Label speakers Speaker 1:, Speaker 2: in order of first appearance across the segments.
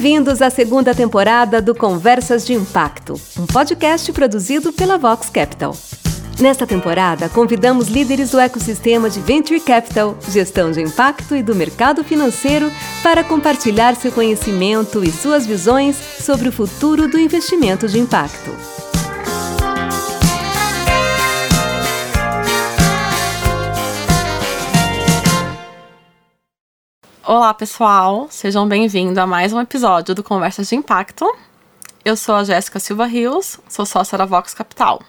Speaker 1: Bem-vindos à segunda temporada do Conversas de Impacto, um podcast produzido pela Vox Capital. Nesta temporada, convidamos líderes do ecossistema de Venture Capital, gestão de impacto e do mercado financeiro para compartilhar seu conhecimento e suas visões sobre o futuro do investimento de impacto.
Speaker 2: Olá, pessoal! Sejam bem-vindos a mais um episódio do Conversas de Impacto. Eu sou a Jéssica Silva Rios, sou sócia da Vox Capital.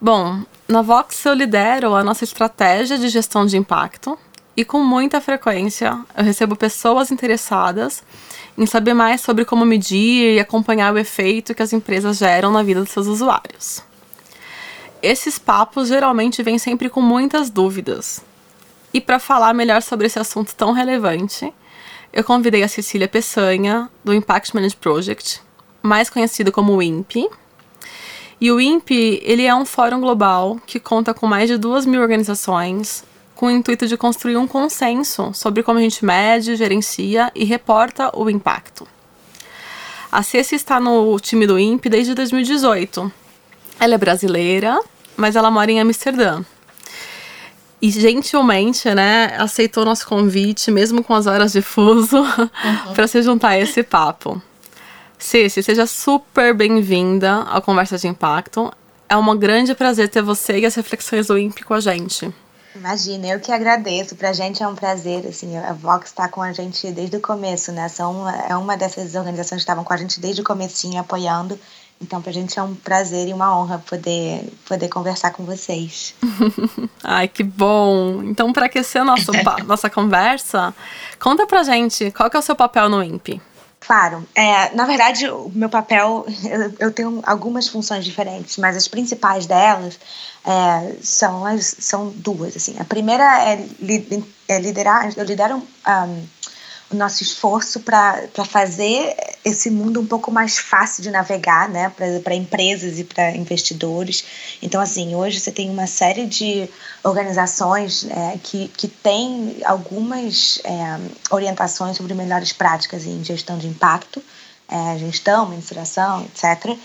Speaker 2: Bom, na Vox eu lidero a nossa estratégia de gestão de impacto e com muita frequência eu recebo pessoas interessadas em saber mais sobre como medir e acompanhar o efeito que as empresas geram na vida dos seus usuários. Esses papos geralmente vêm sempre com muitas dúvidas. E para falar melhor sobre esse assunto tão relevante, eu convidei a Cecília Peçanha, do Impact Management Project, mais conhecido como INPE, e o INPE, ele é um fórum global que conta com mais de duas mil organizações, com o intuito de construir um consenso sobre como a gente mede, gerencia e reporta o impacto. A Ceci está no time do INPE desde 2018. Ela é brasileira, mas ela mora em Amsterdã. E gentilmente, né, aceitou nosso convite, mesmo com as horas de fuso, uhum. para se juntar a esse papo. Cici, seja super bem-vinda ao Conversa de Impacto. É um grande prazer ter você e as reflexões do INPE com a gente.
Speaker 3: Imagina, eu que agradeço. Pra gente é um prazer, assim, a Vox está com a gente desde o começo, né? São, é uma dessas organizações que estavam com a gente desde o comecinho, apoiando. Então, pra gente é um prazer e uma honra poder, poder conversar com vocês.
Speaker 2: Ai, que bom! Então, para aquecer nosso, nossa conversa, conta pra gente qual que é o seu papel no INPE.
Speaker 3: Claro. É, na verdade, o meu papel, eu, eu, tenho algumas funções diferentes, mas as principais delas é, são, as, são duas. Assim. A primeira é, é liderar, eu lidero um, nosso esforço para fazer esse mundo um pouco mais fácil de navegar, né, para empresas e para investidores. Então, assim, hoje você tem uma série de organizações é, que, que têm algumas é, orientações sobre melhores práticas em gestão de impacto, é, gestão, mensuração, etc.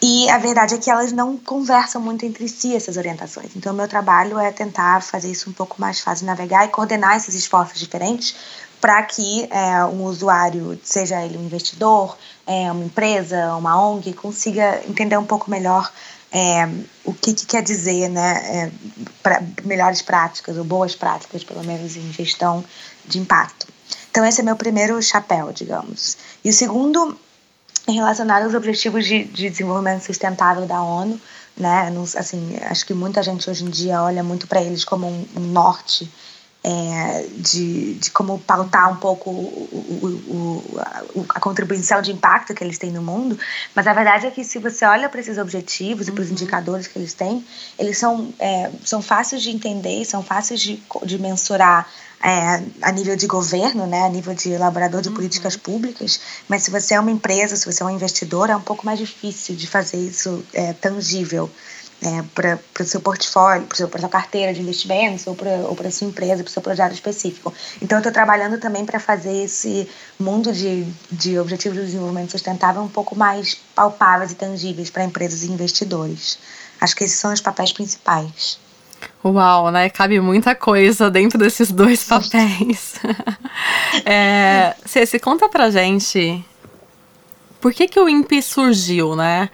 Speaker 3: E a verdade é que elas não conversam muito entre si, essas orientações. Então, o meu trabalho é tentar fazer isso um pouco mais fácil de navegar e coordenar esses esforços diferentes para que é, um usuário, seja ele um investidor, é, uma empresa, uma ONG, consiga entender um pouco melhor é, o que, que, quer dizer, né, é, pra, melhores práticas ou boas práticas, pelo menos em gestão de impacto. Então esse é meu primeiro chapéu, digamos. E o segundo relacionado aos objetivos de, de desenvolvimento sustentável da ONU, né? Assim, acho que muita gente hoje em dia olha muito para eles como um norte é, de, de como pautar um pouco o, o, o, a contribuição de impacto que eles têm no mundo, mas a verdade é que se você olha para esses objetivos e para os uhum. indicadores que eles têm, eles são, é, são fáceis de entender, são fáceis de, de mensurar é, a nível de governo, né, a nível de elaborador de uhum. políticas públicas, mas se você é uma empresa, se você é um investidor, é um pouco mais difícil de fazer isso é, tangível é, para o seu portfólio, para a sua carteira de investimentos ou para a sua empresa, para o seu projeto específico. Então, eu estou trabalhando também para fazer esse mundo de, de objetivos de desenvolvimento sustentável um pouco mais palpáveis e tangíveis para empresas e investidores. Acho que esses são os papéis principais.
Speaker 2: Uau, né? Cabe muita coisa dentro desses dois papéis. é, Ceci, conta pra gente por que, que o INPE surgiu, né?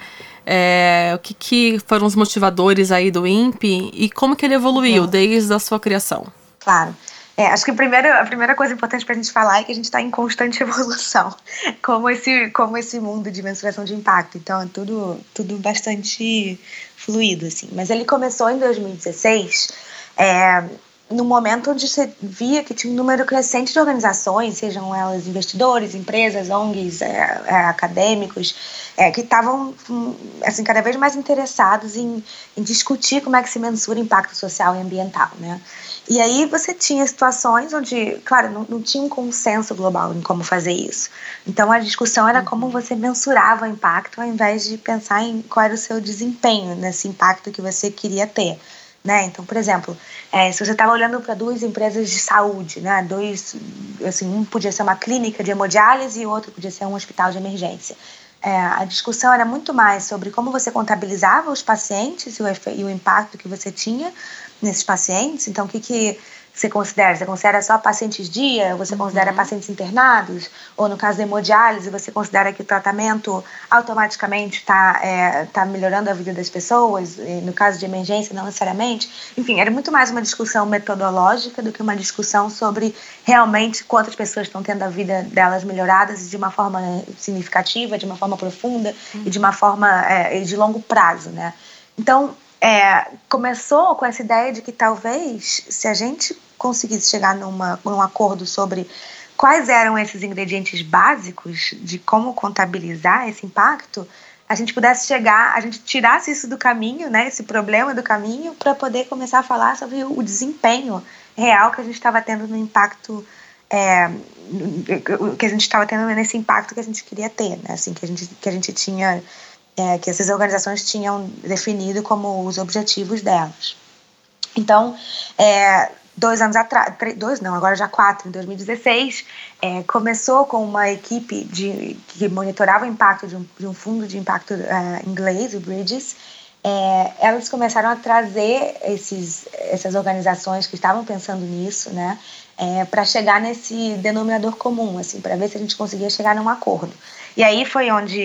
Speaker 2: É, o que, que, foram os motivadores aí do INPE e como que ele evoluiu desde a sua criação?
Speaker 3: Claro. É, acho que a primeira, a primeira coisa importante para a gente falar é que a gente está em constante evolução, como esse, como esse mundo de mensuração de impacto. Então, é tudo, tudo bastante fluido, assim. Mas ele começou em 2016, é, no momento onde você via que tinha um número crescente de organizações, sejam elas investidores, empresas, ONGs, é, é, acadêmicos, é, que estavam hum, assim, cada vez mais interessados em, em, discutir como é que se mensura impacto social e ambiental. Né? E aí você tinha situações onde, claro, não, não tinha um consenso global em como fazer isso. Então a discussão era como você mensurava o impacto ao invés de pensar em qual era o seu desempenho nesse impacto que você queria ter. Né? Então, por exemplo, é, se você estava olhando para duas empresas de saúde, né? dois, assim, um podia ser uma clínica de hemodiálise e o outro podia ser um hospital de emergência. É, a discussão era muito mais sobre como você contabilizava os pacientes e o, e o impacto que você tinha nesses pacientes. Então, o que, que você considera? Você considera só pacientes dia? Você considera uhum. pacientes internados? Ou no caso da hemodiálise, você considera que o tratamento automaticamente está é, tá melhorando a vida das pessoas? E no caso de emergência, não necessariamente? Enfim, era muito mais uma discussão metodológica do que uma discussão sobre realmente quantas pessoas estão tendo a vida delas melhoradas de uma forma significativa, de uma forma profunda uhum. e de uma forma é, de longo prazo, né? Então, é, começou com essa ideia de que talvez, se a gente conseguisse chegar numa, num acordo sobre quais eram esses ingredientes básicos de como contabilizar esse impacto, a gente pudesse chegar, a gente tirasse isso do caminho, né, esse problema do caminho, para poder começar a falar sobre o desempenho real que a gente estava tendo no impacto, é, que a gente estava tendo nesse impacto que a gente queria ter, né, assim, que a gente, que a gente tinha é, que essas organizações tinham definido como os objetivos delas. Então, é, dois anos atrás, dois não, agora já quatro, em 2016, é, começou com uma equipe de, que monitorava o impacto de um, de um fundo de impacto é, inglês, o Bridges. É, elas começaram a trazer esses, essas organizações que estavam pensando nisso, né, é, para chegar nesse denominador comum, assim, para ver se a gente conseguia chegar num acordo. E aí foi onde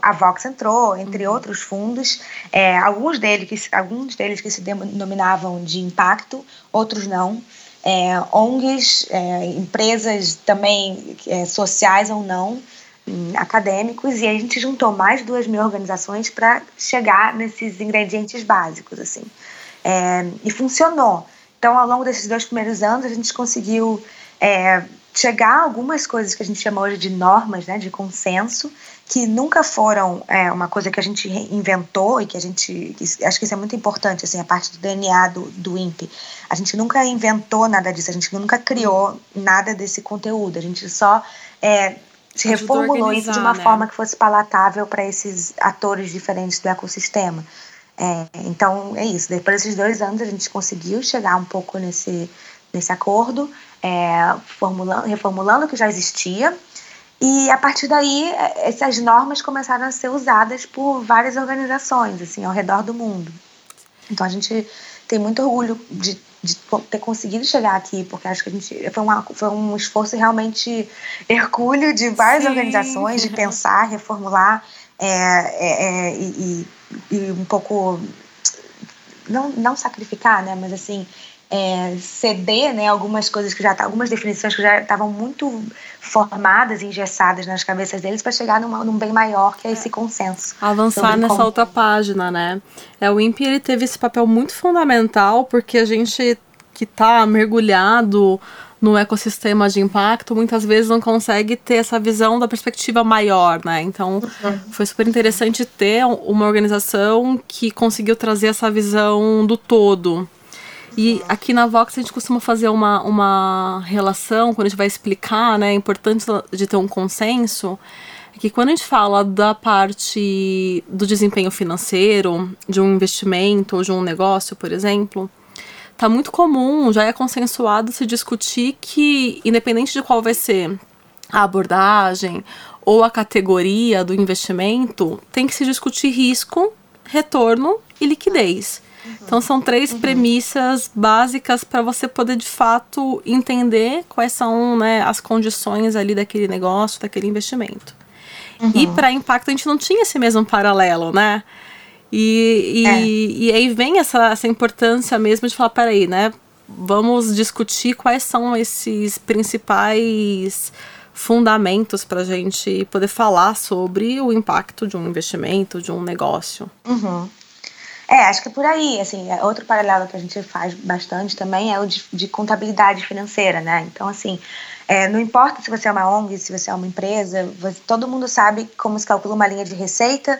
Speaker 3: a Vox entrou, entre uhum. outros fundos, é, alguns, deles que, alguns deles que se denominavam de impacto, outros não. É, ONGs, é, empresas também é, sociais ou não, hum, acadêmicos, e a gente juntou mais de duas mil organizações para chegar nesses ingredientes básicos, assim. É, e funcionou. Então, ao longo desses dois primeiros anos, a gente conseguiu é, chegar a algumas coisas que a gente chama hoje de normas, né, de consenso, que nunca foram é, uma coisa que a gente inventou e que a gente que, acho que isso é muito importante assim a parte do DNA do, do INPE a gente nunca inventou nada disso a gente nunca criou nada desse conteúdo. A gente só é, se reformulou isso de uma né? forma que fosse palatável para esses atores diferentes do ecossistema. É, então é isso. Depois desses dois anos a gente conseguiu chegar um pouco nesse nesse acordo é, formulando, reformulando o que já existia. E a partir daí, é, essas normas começaram a ser usadas por várias organizações, assim, ao redor do mundo. Então a gente tem muito orgulho de, de ter conseguido chegar aqui, porque acho que a gente foi, uma, foi um esforço realmente hercúleo de várias Sim. organizações de pensar, reformular é, é, é, e, e, um pouco não, não sacrificar, né, mas assim é, ceder né, algumas coisas que já tá, algumas definições que já estavam muito formadas e engessadas nas cabeças deles para chegar numa, num bem maior que é esse consenso.
Speaker 2: Avançar nessa como... outra página, né? É, o INPE ele teve esse papel muito fundamental porque a gente que está mergulhado no ecossistema de impacto, muitas vezes não consegue ter essa visão da perspectiva maior, né? Então, uhum. foi super interessante ter uma organização que conseguiu trazer essa visão do todo. E aqui na Vox a gente costuma fazer uma, uma relação, quando a gente vai explicar, né, a importância de ter um consenso, é que quando a gente fala da parte do desempenho financeiro, de um investimento ou de um negócio, por exemplo, tá muito comum, já é consensuado se discutir que, independente de qual vai ser a abordagem ou a categoria do investimento, tem que se discutir risco, retorno e liquidez. Então são três uhum. premissas básicas para você poder de fato entender quais são né, as condições ali daquele negócio, daquele investimento. Uhum. E para impacto a gente não tinha esse mesmo paralelo, né? E, e, é. e aí vem essa, essa importância mesmo de falar, peraí, né? Vamos discutir quais são esses principais fundamentos para a gente poder falar sobre o impacto de um investimento, de um negócio.
Speaker 3: Uhum. É, acho que é por aí, assim, é outro paralelo que a gente faz bastante também é o de, de contabilidade financeira, né? Então, assim, é, não importa se você é uma ONG, se você é uma empresa, você, todo mundo sabe como se calcula uma linha de receita,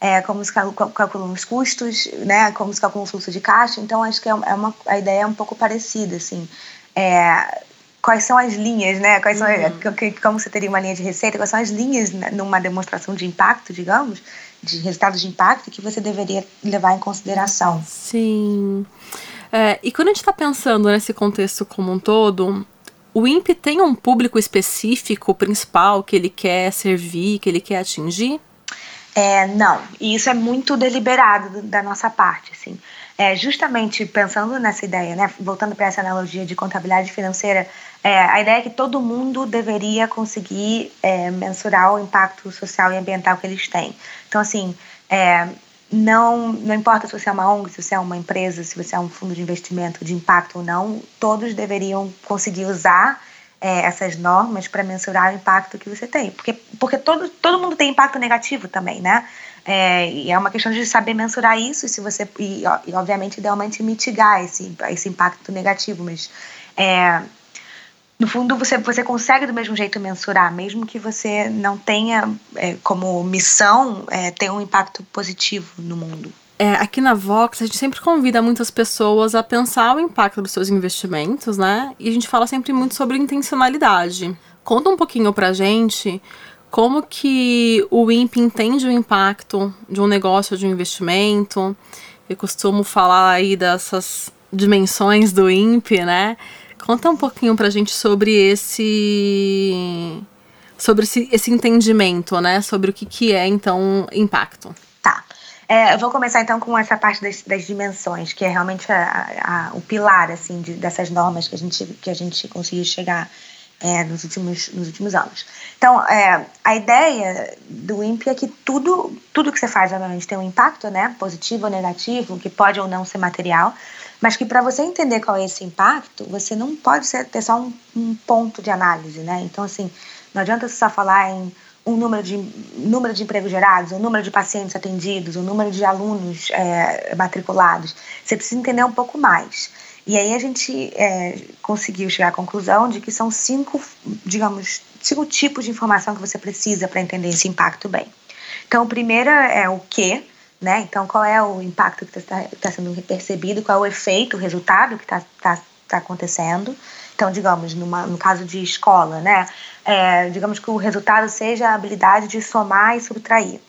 Speaker 3: é, como se calculam os custos, né? Como se calcula o fluxo de caixa. Então, acho que é uma, a ideia é um pouco parecida, assim. É, quais são as linhas, né? Quais são, uhum. como você teria uma linha de receita, quais são as linhas numa demonstração de impacto, digamos, de resultados de impacto que você deveria levar em consideração.
Speaker 2: Sim. É, e quando a gente está pensando nesse contexto como um todo, o INPE tem um público específico, principal, que ele quer servir, que ele quer atingir?
Speaker 3: É, não, e isso é muito deliberado da nossa parte, assim. É, justamente pensando nessa ideia, né, voltando para essa analogia de contabilidade financeira, é, a ideia é que todo mundo deveria conseguir é, mensurar o impacto social e ambiental que eles têm. Então, assim, é, não, não importa se você é uma ONG, se você é uma empresa, se você é um fundo de investimento de impacto ou não, todos deveriam conseguir usar é, essas normas para mensurar o impacto que você tem. Porque, porque todo, todo mundo tem impacto negativo também, né? É, e é uma questão de saber mensurar isso e, se você, e, e obviamente, idealmente mitigar esse, esse impacto negativo. Mas é, no fundo você, você consegue do mesmo jeito mensurar, mesmo que você não tenha é, como missão é, ter um impacto positivo no mundo.
Speaker 2: É, aqui na Vox, a gente sempre convida muitas pessoas a pensar o impacto dos seus investimentos, né? E a gente fala sempre muito sobre intencionalidade. Conta um pouquinho pra gente como que o INPE entende o impacto de um negócio, de um investimento. Eu costumo falar aí dessas dimensões do INPE, né? Conta um pouquinho pra gente sobre esse sobre esse, esse entendimento, né? Sobre o que, que é, então, impacto.
Speaker 3: Tá. É, eu vou começar, então, com essa parte das, das dimensões, que é realmente a, a, o pilar, assim, de, dessas normas que a gente, que a gente conseguiu chegar é, nos, últimos, nos últimos anos. Então, é, a ideia do INPE é que tudo, tudo que você faz, obviamente, tem um impacto, né? Positivo ou negativo, que pode ou não ser material, mas que para você entender qual é esse impacto, você não pode ser, ter só um, um, ponto de análise, né? Então, assim, não adianta só falar em um número de, número de empregos gerados, o um número de pacientes atendidos, o um número de alunos é, matriculados. Você precisa entender um pouco mais. E aí a gente é, conseguiu chegar à conclusão de que são cinco, digamos, cinco tipos de informação que você precisa para entender esse impacto bem. Então, o primeiro é o que, né? Então, qual é o impacto que está tá sendo percebido, qual é o efeito, o resultado que está tá, tá acontecendo. Então, digamos, numa, no caso de escola, né? É, digamos que o resultado seja a habilidade de somar e subtrair.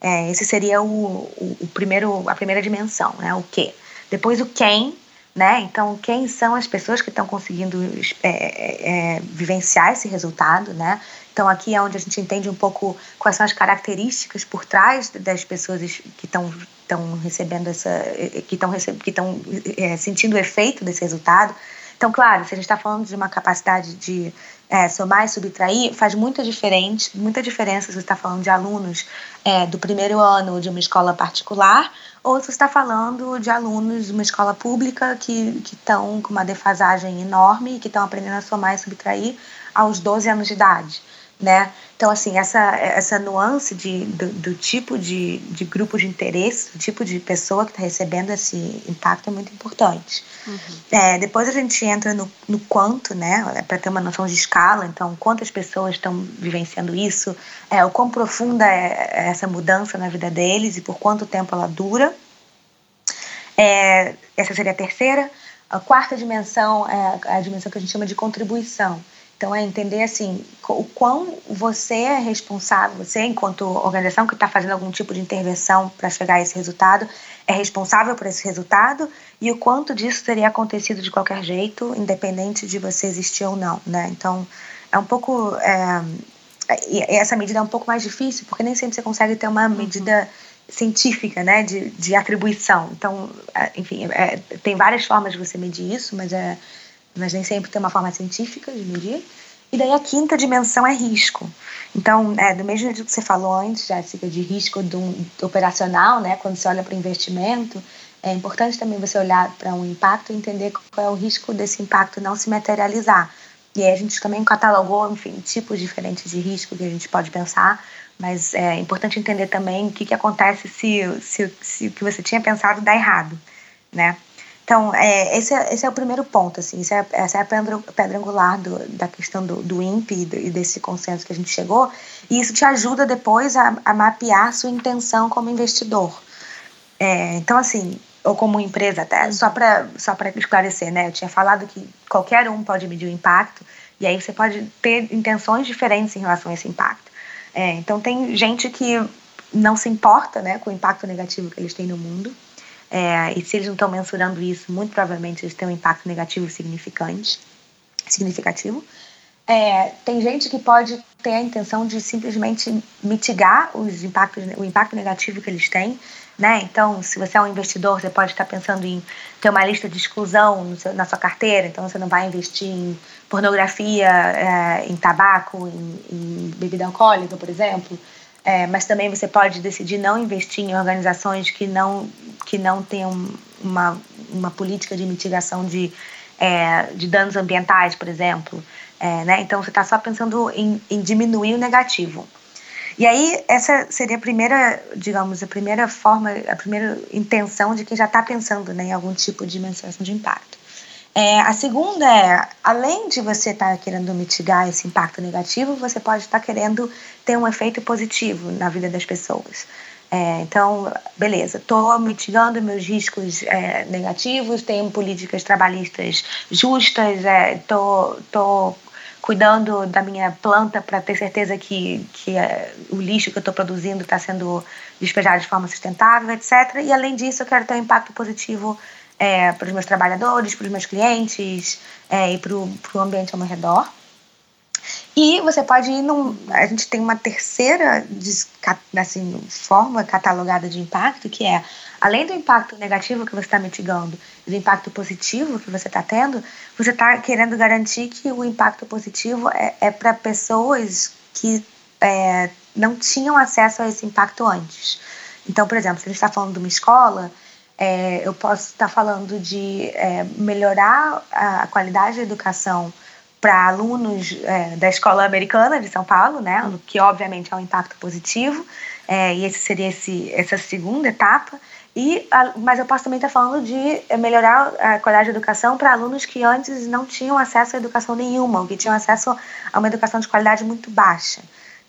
Speaker 3: É, esse seria o, o, o, primeiro, a primeira dimensão, né? O que. Depois o quem, né? Então, quem são as pessoas que estão conseguindo é, é, é, vivenciar esse resultado, né? Então, aqui é onde a gente entende um pouco quais são as características por trás das pessoas que estão estão recebendo essa que estão que estão é, sentindo o efeito desse resultado. Então claro se a gente está falando de uma capacidade de é, somar e subtrair faz muita diferença muita diferença se você está falando de alunos é, do primeiro ano de uma escola particular ou se você está falando de alunos de uma escola pública que estão com uma defasagem enorme e que estão aprendendo a somar e subtrair aos 12 anos de idade né? Então, assim, essa, essa nuance de, do, do tipo de, de grupo de interesse, do tipo de pessoa que está recebendo esse impacto é muito importante. Uhum. É, depois a gente entra no, no quanto, né? Para ter uma noção de escala, então, quantas pessoas estão vivenciando isso, é, o quão profunda é essa mudança na vida deles e por quanto tempo ela dura. É, essa seria a terceira. A quarta dimensão é a dimensão que a gente chama de contribuição. Então, é entender assim o quão você é responsável, você, enquanto organização que está fazendo algum tipo de intervenção para chegar a esse resultado, é responsável por esse resultado e o quanto disso teria acontecido de qualquer jeito, independente de você existir ou não, né? Então, é um pouco. É, essa medida é um pouco mais difícil, porque nem sempre você consegue ter uma medida científica, né, de, de atribuição. Então, é, enfim, é, tem várias formas de você medir isso, mas é mas nem sempre tem uma forma científica de medir. E daí a quinta dimensão é risco. Então, é, do mesmo jeito que você falou antes, Jéssica, de risco do, do operacional, né, quando você olha para o investimento, é importante também você olhar para um impacto e entender qual é o risco desse impacto não se materializar. E aí a gente também catalogou, enfim, tipos diferentes de risco que a gente pode pensar, mas é importante entender também o que, que acontece se, se, se o que você tinha pensado dá errado, né? Então, é, esse, é, esse é o primeiro ponto, assim, é, essa é a pedra, pedra angular do, da questão do, do INPE e, desse consenso que a gente chegou, e isso te ajuda depois a, a mapear sua intenção como investidor. É, então, assim, ou como empresa até, só para só esclarecer, né, eu tinha falado que qualquer um pode medir o impacto, e aí você pode ter intenções diferentes em relação a esse impacto. É, então, tem gente que não se importa né, com o impacto negativo que eles têm no mundo, É, e se eles não estão mensurando isso, muito provavelmente eles têm um impacto negativo significante, significativo. É, tem gente que pode ter a intenção de simplesmente mitigar os impactos, o impacto negativo que eles têm. Né? Então, se você é um investidor, você pode estar pensando em ter uma lista de exclusão seu, na sua carteira, então você não vai investir em pornografia, é, em tabaco, em, em, bebida alcoólica, por exemplo. É, mas também você pode decidir não investir em organizações que não, que não tenham uma, uma política de mitigação de, é, de danos ambientais, por exemplo. É, né? Então você está só pensando em, em, diminuir o negativo. E aí essa seria a primeira, digamos, a primeira forma, a primeira intenção de quem já está pensando né, em algum tipo de mensuração de impacto. É, a segunda é, além de você estar tá querendo mitigar esse impacto negativo, você pode estar tá querendo ter um efeito positivo na vida das pessoas. É, então, beleza, estou mitigando meus riscos é, negativos, tenho políticas trabalhistas justas, estou é, cuidando da minha planta para ter certeza que, que é, o lixo que eu estou produzindo está sendo despejado de forma sustentável, etc. E além disso, eu quero ter um impacto positivo é, para os meus trabalhadores, para os meus clientes é, e para o ambiente ao meu redor. E você pode ir num. A gente tem uma terceira assim, forma catalogada de impacto, que é, além do impacto negativo que você está mitigando e do impacto positivo que você está tendo, você está querendo garantir que o impacto positivo é, é para pessoas que é, não tinham acesso a esse impacto antes. Então, por exemplo, se a gente está falando de uma escola, é, eu posso estar tá falando de é, melhorar a qualidade da educação para alunos é, da escola americana de São Paulo, né, que obviamente é um impacto positivo, é, e esse seria esse, essa segunda etapa. E, a, mas eu posso também estar falando de é, melhorar a qualidade de educação para alunos que antes não tinham acesso a educação nenhuma, ou que tinham acesso a uma educação de qualidade muito baixa.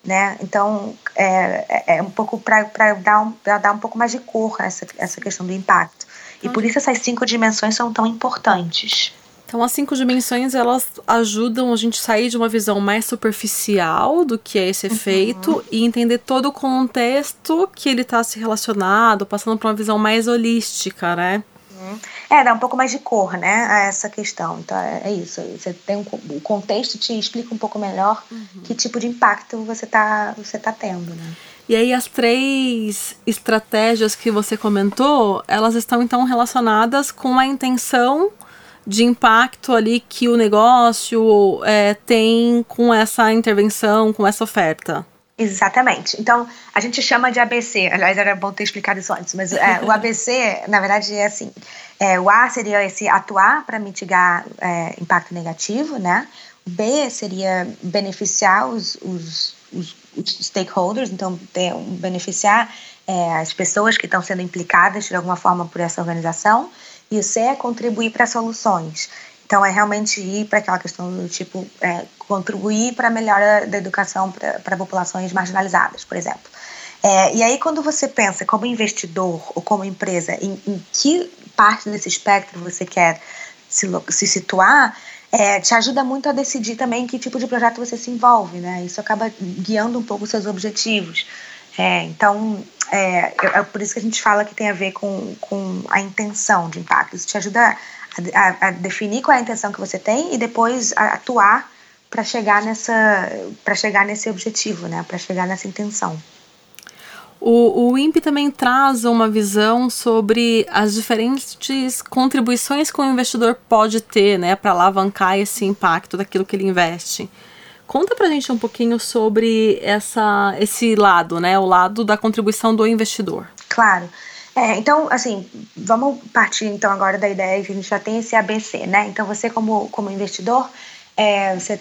Speaker 3: Né? Então, é, é, é um pouco para dar, um, dar um pouco mais de cor a essa, essa questão do impacto. E por isso essas cinco dimensões são tão importantes.
Speaker 2: Então, as cinco dimensões elas ajudam a gente sair de uma visão mais superficial do que é esse uhum. efeito uhum. e entender todo o contexto que ele está se relacionado, passando para uma visão mais holística, né?
Speaker 3: Uhum. É, dá um pouco mais de cor, né, a essa questão. Então, é, é isso. Você tem um, o contexto te explica um pouco melhor uhum. que tipo de impacto você está você tá tendo, né?
Speaker 2: E aí as três estratégias que você comentou, elas estão então relacionadas com a intenção de impacto ali que o negócio é, tem com essa intervenção, com essa oferta.
Speaker 3: Exatamente. Então, a gente chama de ABC. Aliás, era bom ter explicado isso antes, mas é, o ABC, na verdade, é assim: é, o A seria esse atuar para mitigar é, impacto negativo, né? O B seria beneficiar os, os, os, os stakeholders, então, ter, beneficiar é, as pessoas que estão sendo implicadas de alguma forma por essa organização. E o C é contribuir para soluções. Então, é realmente ir para aquela questão do tipo, é, contribuir para a melhora da educação para populações marginalizadas, por exemplo. É, e aí, quando você pensa como investidor ou como empresa, em, em que parte desse espectro você quer se, se situar, é, te ajuda muito a decidir também que tipo de projeto você se envolve, né? Isso acaba guiando um pouco os seus objetivos. É, então, é, é, por isso que a gente fala que tem a ver com, com a intenção de impacto. Isso te ajuda a, a, a definir qual é a intenção que você tem e depois a atuar para chegar nessa para chegar nesse objetivo, né? Para chegar nessa intenção.
Speaker 2: O, o INPE também traz uma visão sobre as diferentes contribuições que o investidor pode ter, né, para alavancar esse impacto daquilo que ele investe. Conta pra gente um pouquinho sobre essa, esse lado, né? O lado da contribuição do investidor.
Speaker 3: Claro. É, então, assim, vamos partir então agora da ideia que a gente já tem esse ABC, né? Então, você como, como investidor, é, você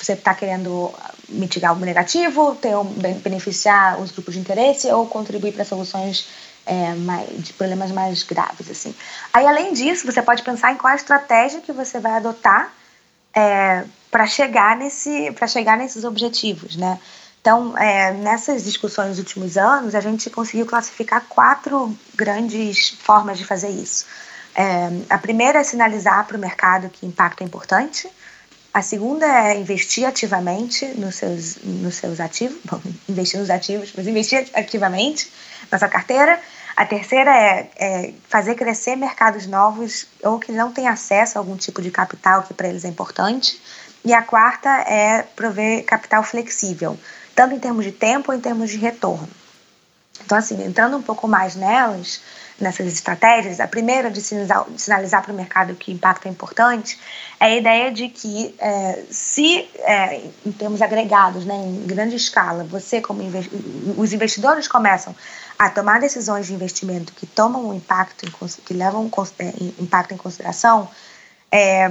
Speaker 3: você está querendo mitigar o negativo, ter um, beneficiar os grupos de interesse ou contribuir para soluções é, mais, de problemas mais graves, assim. Aí, além disso, você pode pensar em qual a estratégia que você vai adotar é, para chegar nesse chegar nesses objetivos, né? Então, é, nessas discussões dos últimos anos, a gente conseguiu classificar quatro grandes formas de fazer isso. É, a primeira é sinalizar para o mercado que impacto é importante. A segunda é investir ativamente nos seus, nos seus ativos, bom, investir nos ativos, mas investir ativamente na sua carteira. A terceira é, é, fazer crescer mercados novos ou que não têm acesso a algum tipo de capital que para eles é importante. E a quarta é prover capital flexível, tanto em termos de tempo ou em termos de retorno. Então, assim, entrando um pouco mais nelas, nessas estratégias, a primeira de sinalizar, sinalizar para o mercado que o impacto é importante é a ideia de que é, se, é, em termos agregados, né, em grande escala, você como investi os investidores começam a tomar decisões de investimento que tomam um impacto, em, que levam é, impacto em consideração, é,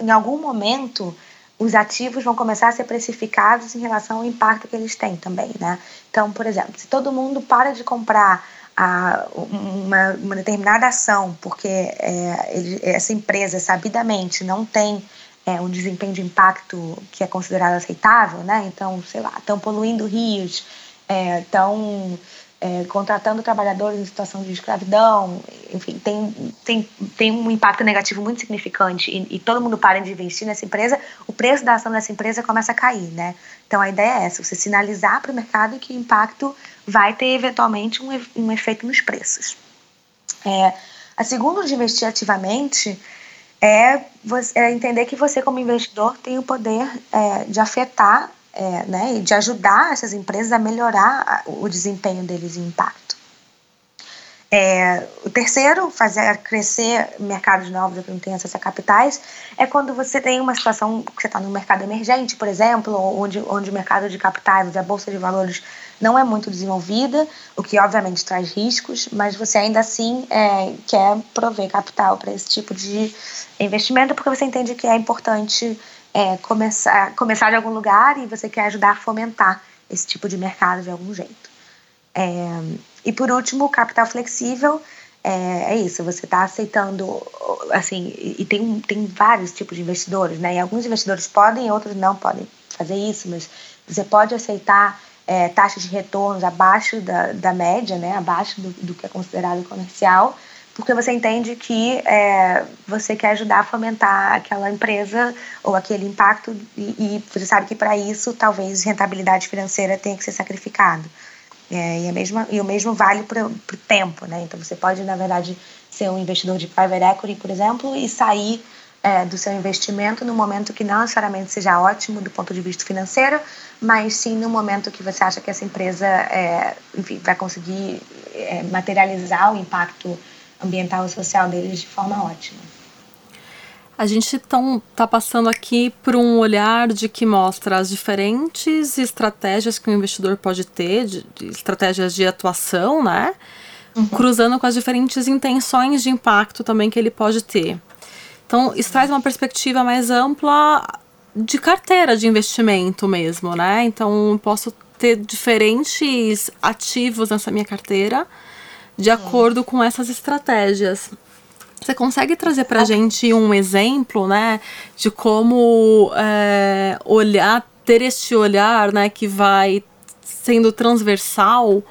Speaker 3: em algum momento os ativos vão começar a ser precificados em relação ao impacto que eles têm também, né? Então, por exemplo, se todo mundo para de comprar a, uma, uma, determinada ação porque é, ele, essa empresa sabidamente não tem é, um desempenho de impacto que é considerado aceitável, né? Então, sei lá, estão poluindo rios, estão é, contratando trabalhadores em situação de escravidão, enfim, tem, tem, tem um impacto negativo muito significante e, e, todo mundo para de investir nessa empresa, o preço da ação dessa empresa começa a cair, né? Então a ideia é essa, você sinalizar para o mercado que o impacto vai ter eventualmente um, um efeito nos preços. É, a segunda de investir ativamente é, você, é entender que você como investidor tem o poder é, de afetar é, né, e de ajudar essas empresas a melhorar o desempenho deles em impacto. É, o terceiro, fazer crescer mercados novos que não têm acesso a capitais, é quando você tem uma situação que você está no mercado emergente, por exemplo, onde, onde o mercado de capitais, a bolsa de valores não é muito desenvolvida, o que obviamente traz riscos, mas você ainda assim é, quer prover capital para esse tipo de investimento porque você entende que é importante é, começar, começar de algum lugar e você quer ajudar a fomentar esse tipo de mercado de algum jeito. É, e por último, o capital flexível é, é isso, você está aceitando, assim, e tem, tem vários tipos de investidores, né? E alguns investidores podem, outros não podem fazer isso, mas você pode aceitar é, taxas de retornos abaixo da, da média, né? Abaixo do, do que é considerado comercial, porque você entende que é, você quer ajudar a fomentar aquela empresa ou aquele impacto e, e você sabe que para isso talvez rentabilidade financeira tenha que ser sacrificado. É, e, a mesma, e o mesmo vale para o tempo, né? Então você pode, na verdade, ser um investidor de private equity, por exemplo, e sair é, do seu investimento no momento que não necessariamente seja ótimo do ponto de vista financeiro, mas sim no momento que você acha que essa empresa é, enfim, vai conseguir é, materializar o impacto ambiental e social deles de forma ótima.
Speaker 2: A gente então está passando aqui por um olhar de que mostra as diferentes estratégias que o investidor pode ter, de, de estratégias de atuação, né? Uhum. Cruzando com as diferentes intenções de impacto também que ele pode ter. Então, isso traz uma perspectiva mais ampla de carteira de investimento mesmo, né? Então, posso ter diferentes ativos nessa minha carteira de acordo com essas estratégias. Você consegue trazer para a gente um exemplo, né, de como é, olhar, ter este olhar, né, que vai sendo transversal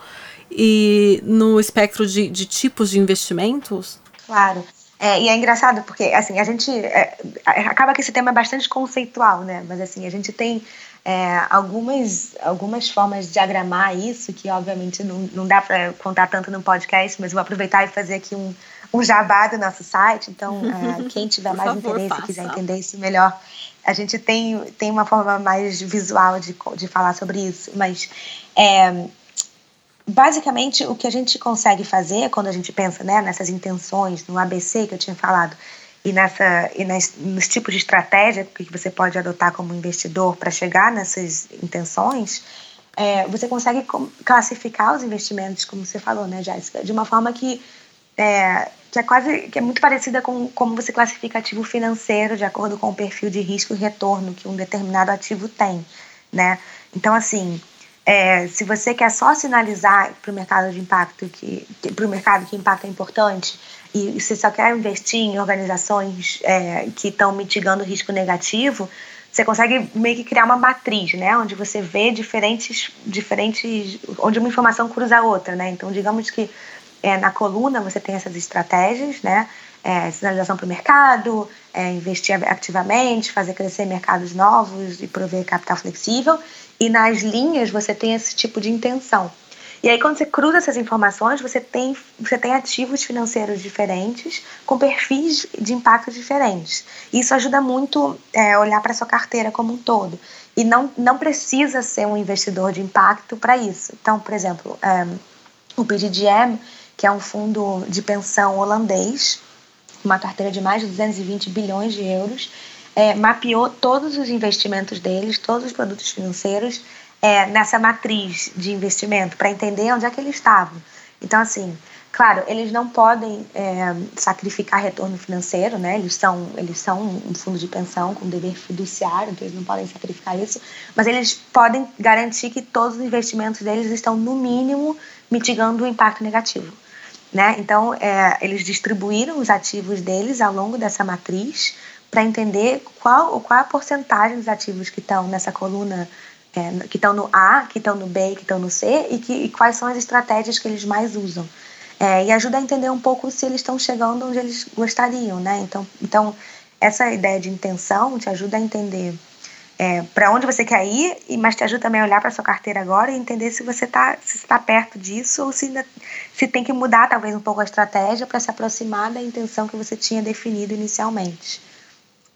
Speaker 2: e no espectro de, de tipos de investimentos?
Speaker 3: Claro. É, e é engraçado porque, assim, a gente... É, acaba que esse tema é bastante conceitual, né? Mas, assim, a gente tem é, algumas, algumas formas de diagramar isso, que obviamente não, não dá para contar tanto no podcast, mas vou aproveitar e fazer aqui um, um jabá do nosso site. Então, é, quem tiver mais favor, interesse e quiser entender isso melhor, a gente tem, tem uma forma mais visual de, de falar sobre isso. Mas, é, basicamente, o que a gente consegue fazer quando a gente pensa né, nessas intenções, no ABC que eu tinha falado, e, nessa, e nas, nos tipos de estratégia que você pode adotar como investidor para chegar nessas intenções, é, você consegue classificar os investimentos, como você falou, né, Jéssica, de uma forma que é, que é quase que é muito parecida com como você classifica ativo financeiro de acordo com o perfil de risco e retorno que um determinado ativo tem, né? Então assim, é, se você quer só sinalizar para o mercado de impacto que, que para o mercado que impacto é importante, e você só quer investir em organizações é, que estão mitigando o risco negativo, você consegue meio que criar uma matriz, né, onde você vê diferentes, diferentes, onde uma informação cruza a outra, né. Então, digamos que é, na coluna você tem essas estratégias, né, é, sinalização para o mercado, é, investir ativamente, fazer crescer mercados novos e prover capital flexível. E nas linhas você tem esse tipo de intenção. E aí, quando você cruza essas informações, você tem, você tem ativos financeiros diferentes, com perfis de impacto diferentes. Isso ajuda muito é, olhar para sua carteira como um todo. E não, não precisa ser um investidor de impacto para isso. Então, por exemplo, é, o PGGM, que é um fundo de pensão holandês, uma carteira de mais de 220 bilhões de euros, é, mapeou todos os investimentos deles, todos os produtos financeiros, é, nessa matriz de investimento para entender onde é que eles estavam. Então, assim, claro, eles não podem é, sacrificar retorno financeiro, né? Eles são, eles são um fundo de pensão com dever fiduciário, então eles não podem sacrificar isso, mas eles podem garantir que todos os investimentos deles estão, no mínimo, mitigando o impacto negativo. Né? Então, é, eles distribuíram os ativos deles ao longo dessa matriz para entender qual, qual a porcentagem dos ativos que estão nessa coluna é, que estão no A, que estão no B, que estão no C e, que, e quais são as estratégias que eles mais usam. É, e ajuda a entender um pouco se eles estão chegando onde eles gostariam, né? Então, então essa ideia de intenção te ajuda a entender é, para onde você quer ir, mas te ajuda também a olhar para sua carteira agora e entender se você está tá perto disso ou se, ainda, se tem que mudar talvez um pouco a estratégia para se aproximar da intenção que você tinha definido inicialmente.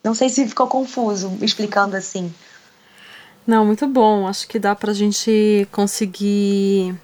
Speaker 3: Não sei se ficou confuso explicando assim.
Speaker 2: Não, muito bom. Acho que dá para a gente conseguir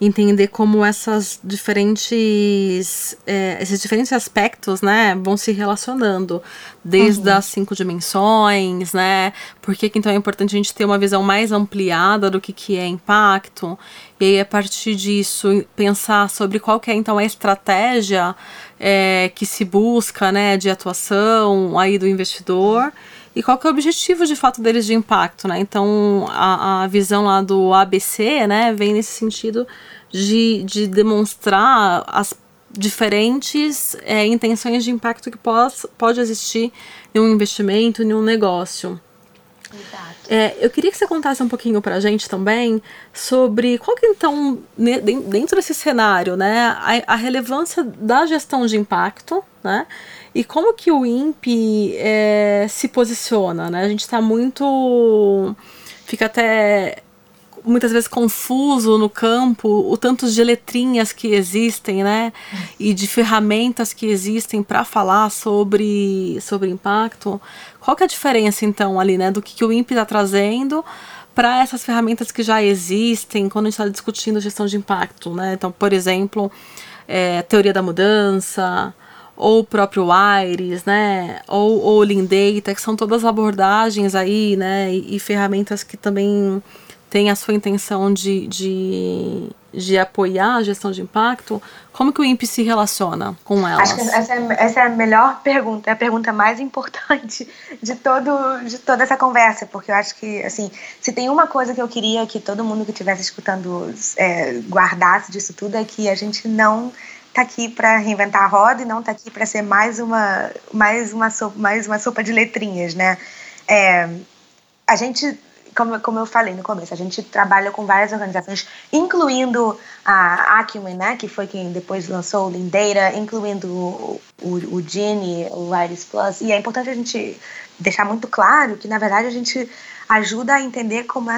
Speaker 2: entender como essas diferentes é, esses diferentes aspectos né vão se relacionando. Desde uhum. as cinco dimensões né por que então é importante a gente ter uma visão mais ampliada do que que é impacto. E aí a partir disso pensar sobre qual que é então a estratégia é, que se busca né de atuação aí do investidor e qual que é o objetivo de fato deles de impacto, né? Então a, a visão lá do ABC, né, vem nesse sentido de, de demonstrar as diferentes é, intenções de impacto que pode, pode existir em um investimento, em um negócio. Exato. É, eu queria que você contasse um pouquinho para a gente também sobre qual que então, dentro desse cenário, né, a, a relevância da gestão de impacto, né, e como que o INPE é, se posiciona, né? A gente está muito. fica até muitas vezes confuso no campo o tanto de letrinhas que existem, né? E de ferramentas que existem para falar sobre, sobre impacto. Qual que é a diferença, então, ali, né? Do que, que o INPE está trazendo para essas ferramentas que já existem quando a gente está discutindo gestão de impacto, né? Então, por exemplo, é, teoria da mudança, ou o próprio Aires, né, ou, ou o Lean Data, que são todas abordagens aí, né, e, e ferramentas que também têm a sua intenção de, de, de apoiar a gestão de impacto, como que o INPE se relaciona com elas?
Speaker 3: Acho que essa é, essa é a melhor pergunta, é a pergunta mais importante de, todo, de toda essa conversa, porque eu acho que, assim, se tem uma coisa que eu queria que todo mundo que estivesse escutando é, guardasse disso tudo, é que a gente não tá aqui para reinventar a roda e não tá aqui para ser mais uma mais uma sopa, mais uma sopa de letrinhas, né? É, a gente como, como eu falei no começo, a gente trabalha com várias organizações, incluindo a Acumen, né, que foi quem depois lançou o Data, incluindo o, o, o Genie, o Iris Plus, e é importante a gente deixar muito claro que, na verdade, a gente ajuda a entender como,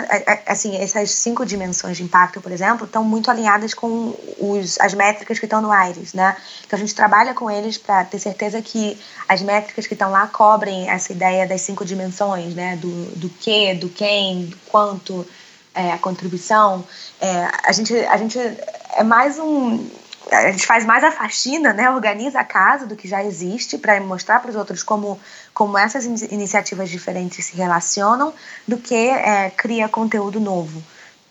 Speaker 3: assim, essas cinco dimensões de impacto, por exemplo, estão muito alinhadas com os, as métricas que estão no AIRES, né? Então a gente trabalha com eles para ter certeza que as métricas que estão lá cobrem essa ideia das cinco dimensões, né? Do, do que, do quem, do quanto, é, a contribuição. É, a, gente, a gente é mais um a gente faz mais a faxina, né? Organiza a casa do que já existe para mostrar para os outros como, como essas in iniciativas diferentes se relacionam, do que é, cria conteúdo novo.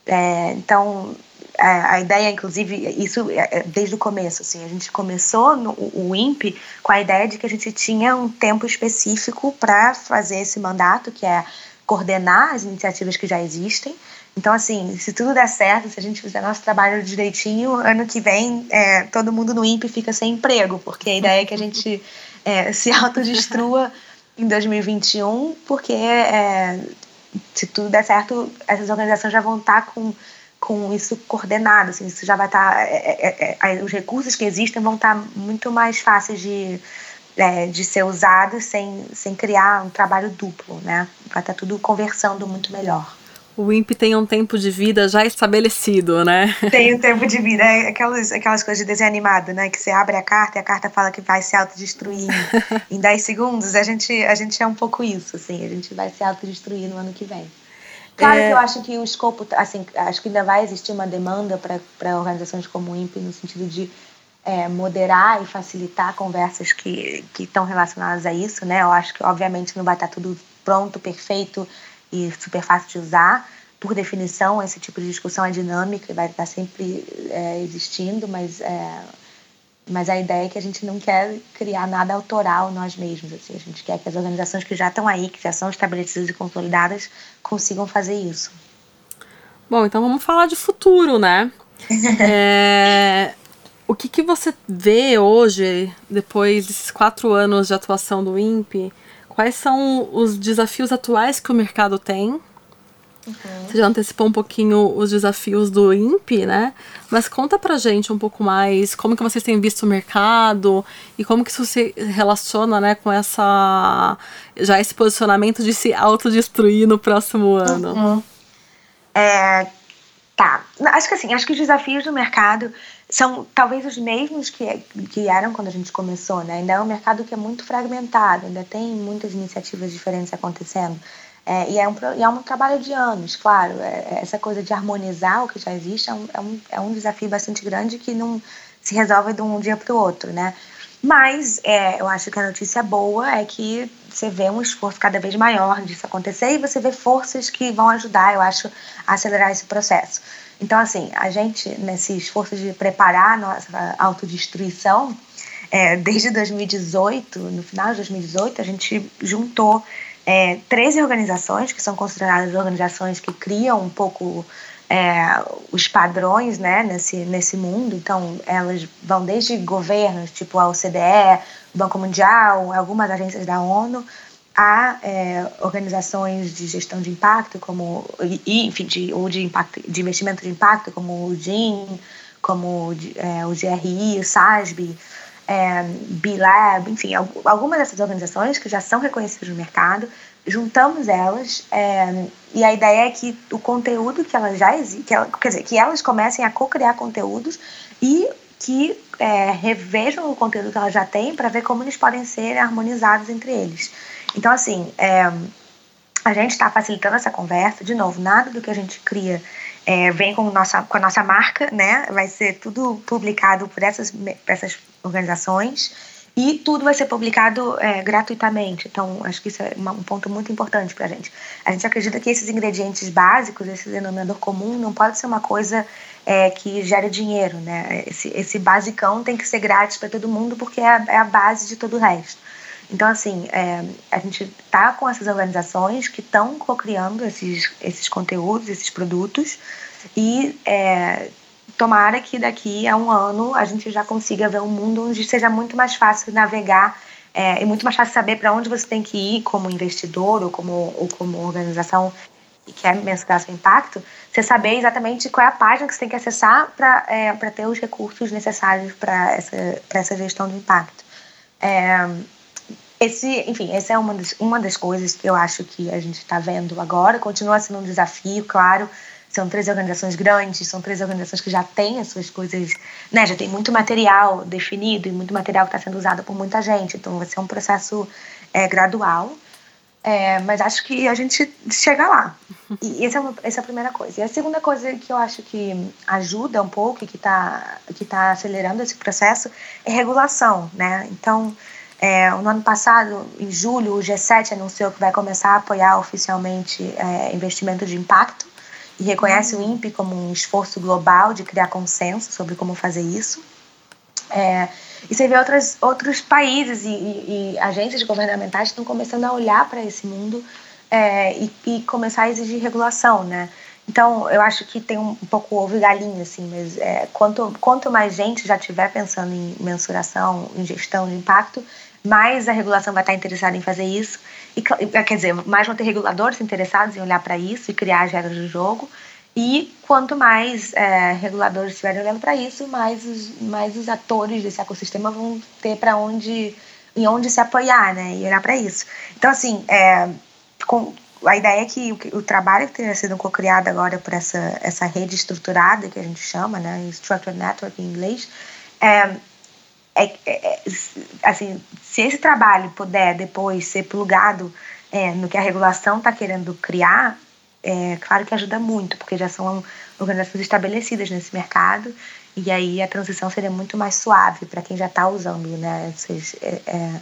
Speaker 3: É, então, a, é, a, ideia, inclusive, isso é, é desde o começo, assim, a gente começou no, o INPE com a ideia de que a gente tinha um tempo específico para fazer esse mandato, que é coordenar as iniciativas que já existem, então, assim, se tudo der certo, se a gente fizer nosso trabalho direitinho, ano que vem é, todo mundo no INPE fica sem emprego, porque a ideia é que a gente é, se autodestrua em 2021, porque é, se tudo der certo, essas organizações já vão estar com, com isso coordenado, assim, isso já vai estar, é, é, é, os recursos que existem vão estar muito mais fáceis de, de ser usados sem, sem criar um trabalho duplo, né? Vai estar tudo conversando muito melhor.
Speaker 2: O INPE tem um tempo de vida já estabelecido, né?
Speaker 3: Tem um tempo de vida, é aquelas, aquelas coisas de desenho animado, né? Que você abre a carta e a carta fala que vai se autodestruir em 10 segundos. A gente, a gente é um pouco isso, assim, a gente vai se autodestruir no ano que vem. Claro é... que eu acho que o escopo, assim, acho que ainda vai existir uma demanda para organizações como o INPE no sentido de é, moderar e facilitar conversas que estão relacionadas a isso, né? Eu acho que, obviamente, não vai estar tudo pronto, perfeito e super fácil de usar. Por definição, esse tipo de discussão é dinâmica e vai estar sempre é, existindo, mas, é, mas a ideia é que a gente não quer criar nada autoral nós mesmos. Assim. A gente quer que as organizações que já estão aí, que já são estabelecidas e consolidadas, consigam fazer isso.
Speaker 2: Bom, então vamos falar de futuro, né? é, o que, que você vê hoje, depois desses quatro anos de atuação do INPE, quais são os desafios atuais que o mercado tem. Uhum. Você já antecipou um pouquinho os desafios do INPE, né? Mas conta pra gente um pouco mais como que vocês têm visto o mercado e como que isso se relaciona, né, com essa já esse posicionamento de se autodestruir no próximo ano.
Speaker 3: Uhum. É, tá. Acho que assim, acho que os desafios do mercado são talvez os mesmos que, que eram quando a gente começou, né? Ainda é um mercado que é muito fragmentado, ainda tem muitas iniciativas diferentes acontecendo. É, e, é um, e é um trabalho de anos, claro. É, é, essa coisa de harmonizar o que já existe é um, é um, é um desafio bastante grande que não se resolve de um dia para o outro, né? Mas é, eu acho que a notícia boa é que você vê um esforço cada vez maior disso acontecer e você vê forças que vão ajudar, eu acho, a acelerar esse processo. Então, assim, a gente, nesse esforço de preparar a nossa autodestruição, é, desde 2018, no final de 2018, a gente juntou é, 13 organizações, que são consideradas organizações que criam um pouco é, os padrões né, nesse, nesse mundo. Então, elas vão desde governos, tipo a OCDE, o Banco Mundial, algumas agências da ONU, há é, organizações de gestão de impacto, como, e, enfim, de, ou de, impacto, de investimento de impacto, como o GIN, como é, o GRI, o SASB, é, B-Lab, enfim, algumas dessas organizações que já são reconhecidas no mercado, juntamos elas é, e a ideia é que o conteúdo que elas já existem, quer dizer, que elas comecem a co-criar conteúdos e que é, revejam o conteúdo que elas já têm para ver como eles podem ser harmonizados entre eles. Então, assim, é, a gente está facilitando essa conversa. De novo, nada do que a gente cria é, vem com, nossa, com a nossa marca, né? Vai ser tudo publicado por essas, por essas organizações e tudo vai ser publicado é, gratuitamente. Então, acho que isso é um ponto muito importante para a gente. A gente acredita que esses ingredientes básicos, esse denominador comum, não pode ser uma coisa é, que gere dinheiro, né? Esse, esse basicão tem que ser grátis para todo mundo porque é a, é a base de todo o resto. Então, assim, é, a gente está com essas organizações que estão co-criando esses, esses conteúdos, esses produtos, e é, tomara que daqui a um ano a gente já consiga ver um mundo onde seja muito mais fácil navegar é, e muito mais fácil saber para onde você tem que ir como investidor ou como, ou como organização que quer mensurar seu impacto, você saber exatamente qual é a página que você tem que acessar para é, ter os recursos necessários para essa, essa gestão do impacto. É, esse, enfim, essa é uma das, uma das coisas que eu acho que a gente está vendo agora. Continua sendo um desafio, claro. São três organizações grandes, são três organizações que já têm as suas coisas, né? Já tem muito material definido e muito material que está sendo usado por muita gente. Então vai ser um processo é, gradual. É, mas acho que a gente chega lá. E essa é, uma, essa é a primeira coisa. E a segunda coisa que eu acho que ajuda um pouco e que está que tá acelerando esse processo é regulação, né? Então, é, no ano passado, em julho, o G7 anunciou que vai começar a apoiar oficialmente é, investimento de impacto e reconhece uhum. o INPE como um esforço global de criar consenso sobre como fazer isso. É, e você vê outras, outros países e, e, e agências governamentais estão começando a olhar para esse mundo é, e, e, começar a exigir regulação, né? Então, eu acho que tem um, um pouco ovo e galinha, assim, mas é, quanto, quanto mais gente já estiver pensando em mensuração, em gestão de impacto, mais a regulação vai estar interessada em fazer isso. E, quer dizer, mais vão ter reguladores interessados em olhar para isso e criar as regras do jogo. E quanto mais é, reguladores estiverem olhando para isso, mais os, mais os atores desse ecossistema vão ter para onde, em onde se apoiar, né? E olhar para isso. Então, assim, é, com, a ideia é que o, o trabalho que tenha sido co-criado agora por essa, essa rede estruturada, que a gente chama, né, Structured Network em inglês, é, é, é, assim, se esse trabalho puder depois ser plugado é, no que a regulação está querendo criar, é claro que ajuda muito, porque já são organizações estabelecidas nesse mercado e aí a transição seria muito mais suave para quem já está usando né, essas, é, é,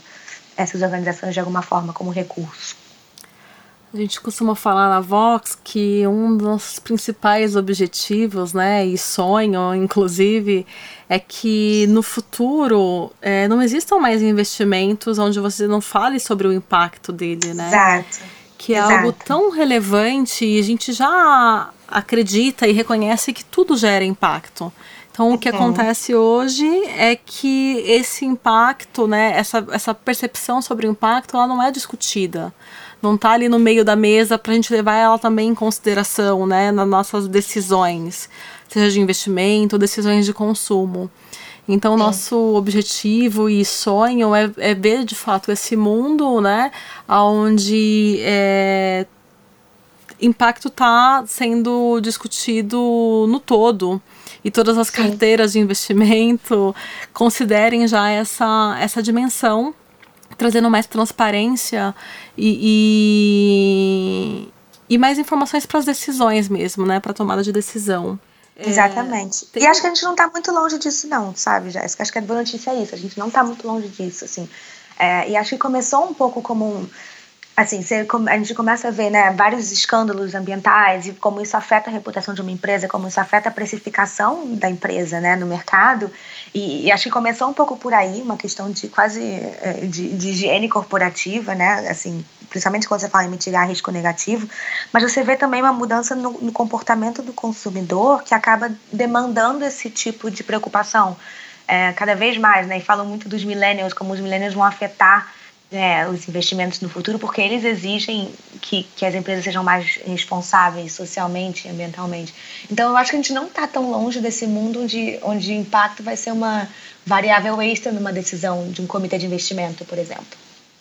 Speaker 3: essas organizações de alguma forma como recurso.
Speaker 2: A gente costuma falar na Vox que um dos nossos principais objetivos, né, e sonho, inclusive, é que no futuro é, não existam mais investimentos onde você não fale sobre o impacto dele, né?
Speaker 3: Exato.
Speaker 2: Que é
Speaker 3: Exato.
Speaker 2: algo tão relevante e a gente já acredita e reconhece que tudo gera impacto. Então, o que
Speaker 3: Uhum.
Speaker 2: acontece hoje é que esse impacto, né, essa, essa percepção sobre o impacto, ela não é discutida. Não está ali no meio da mesa para a gente levar ela também em consideração, né, nas nossas decisões, seja de investimento decisões de consumo. Então, nosso objetivo e sonho é, é ver de fato esse mundo, né, onde é, impacto está sendo discutido no todo e todas as
Speaker 3: Sim.
Speaker 2: carteiras de investimento considerem já essa, essa dimensão, trazendo mais transparência e, e, e mais informações para as decisões mesmo, né, para tomada de decisão.
Speaker 3: Exatamente.
Speaker 2: tem-
Speaker 3: E acho que a gente não está muito longe disso, não, sabe, Jéssica? Acho que a boa notícia é isso. A gente não está muito longe disso, assim. É, e acho que começou um pouco como um. Assim, você a gente começa a ver né, vários escândalos ambientais e como isso afeta a reputação de uma empresa, como isso afeta a precificação da empresa né, no mercado. E, e acho que começou um pouco por aí, uma questão de quase eh, de, de higiene corporativa, né? Assim, principalmente quando você fala em mitigar risco negativo. Mas você vê também uma mudança no, no comportamento do consumidor que acaba demandando esse tipo de preocupação é, cada vez mais, né? E falam muito dos millennials, como os millennials vão afetar é, os investimentos no futuro, porque eles exigem que, que as empresas sejam mais responsáveis socialmente e ambientalmente. Então, eu acho que a gente não está tão longe desse mundo onde, onde impacto vai ser uma variável extra numa decisão de um comitê de investimento, por exemplo.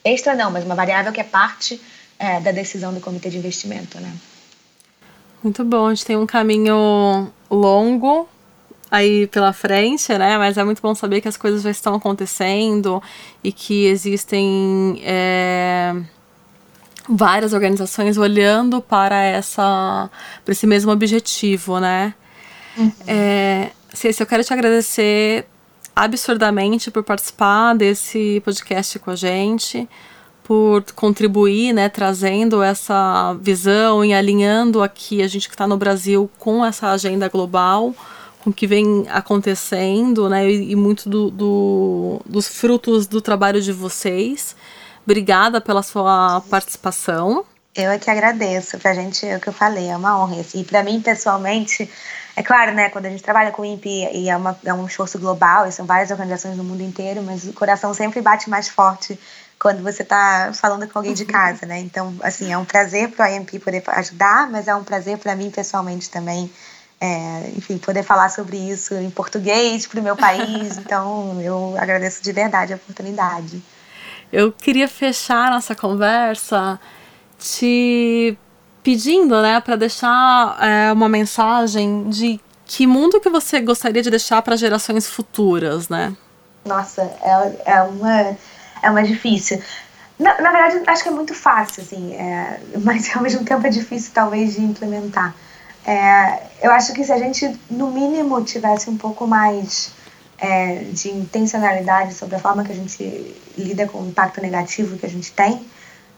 Speaker 3: Extra não, mas uma variável que é parte é, da decisão do comitê de investimento, né?
Speaker 2: Muito bom, a gente tem um caminho longo aí pela frente, né? Mas é muito bom saber que as coisas já estão acontecendo e que existem é, várias organizações olhando para essa para esse mesmo objetivo, né? É, Ceci, eu quero te agradecer absurdamente por participar desse podcast com a gente, por contribuir, né, trazendo essa visão e alinhando aqui a gente que está no Brasil com essa agenda global, com o que vem acontecendo, né, e, e muito do, do, dos frutos do trabalho de vocês. Obrigada pela sua participação.
Speaker 3: Eu é que agradeço. Pra gente, é o que eu falei, é uma honra. E pra mim, pessoalmente, é claro, né, quando a gente trabalha com o INPE e é, uma, é um esforço global, e são várias organizações no mundo inteiro, mas o coração sempre bate mais forte quando você está falando com alguém de casa, né? Então, assim, é um prazer para o IMP poder ajudar, mas é um prazer para mim pessoalmente também, é, enfim, poder falar sobre isso em português para o meu país. Então, eu agradeço de verdade a oportunidade.
Speaker 2: Eu queria fechar nossa conversa te pedindo, né, para deixar é, uma mensagem de que mundo que você gostaria de deixar para gerações futuras, né?
Speaker 3: Nossa, é, é uma é uma difícil. Na, na verdade, acho que é muito fácil, assim, é, mas ao mesmo tempo é difícil, talvez, de implementar. É, eu acho que se a gente, no mínimo, tivesse um pouco mais é, de intencionalidade sobre a forma que a gente lida com o impacto negativo que a gente tem,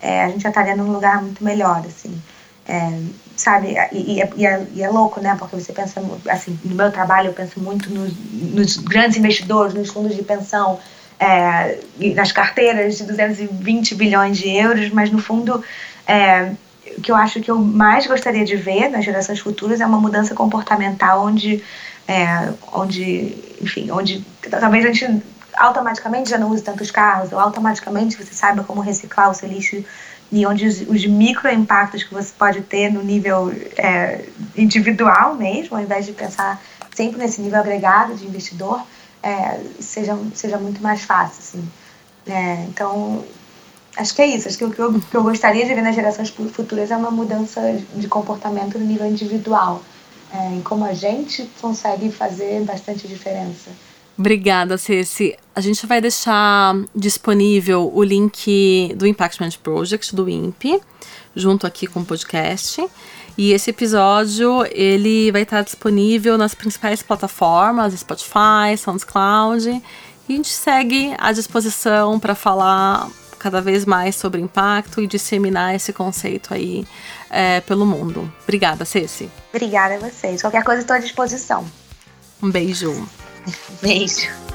Speaker 3: é, a gente já estaria num lugar muito melhor, assim. É, sabe, e, e, é, e, é, louco, né, porque você pensa, assim, no meu trabalho eu penso muito nos, nos grandes investidores, nos fundos de pensão, é, nas carteiras de 220 bilhões de euros, mas no fundo que eu acho que eu mais gostaria de ver nas gerações futuras é uma mudança comportamental onde, é, onde enfim, onde talvez a gente automaticamente já não use tantos carros, ou automaticamente você saiba como reciclar o seu lixo e onde os, os micro impactos que você pode ter no nível é, individual mesmo, ao invés de pensar sempre nesse nível agregado de investidor, é, seja, seja muito mais fácil. Assim. É, então, acho que é isso. Acho que o que eu, que eu gostaria de ver nas gerações futuras é uma mudança de comportamento no nível individual, é, em como a gente consegue fazer bastante diferença.
Speaker 2: Obrigada, Ceci. A gente vai deixar disponível o link do Impact Management Project, do INPE, junto aqui com o podcast. E esse episódio, ele vai estar disponível nas principais plataformas, Spotify, SoundCloud. E a gente segue à disposição para falar cada vez mais sobre impacto e disseminar esse conceito aí é, pelo mundo. Obrigada, Ceci.
Speaker 3: Obrigada a vocês. Qualquer coisa estou à disposição.
Speaker 2: Um beijo.
Speaker 3: Beijo.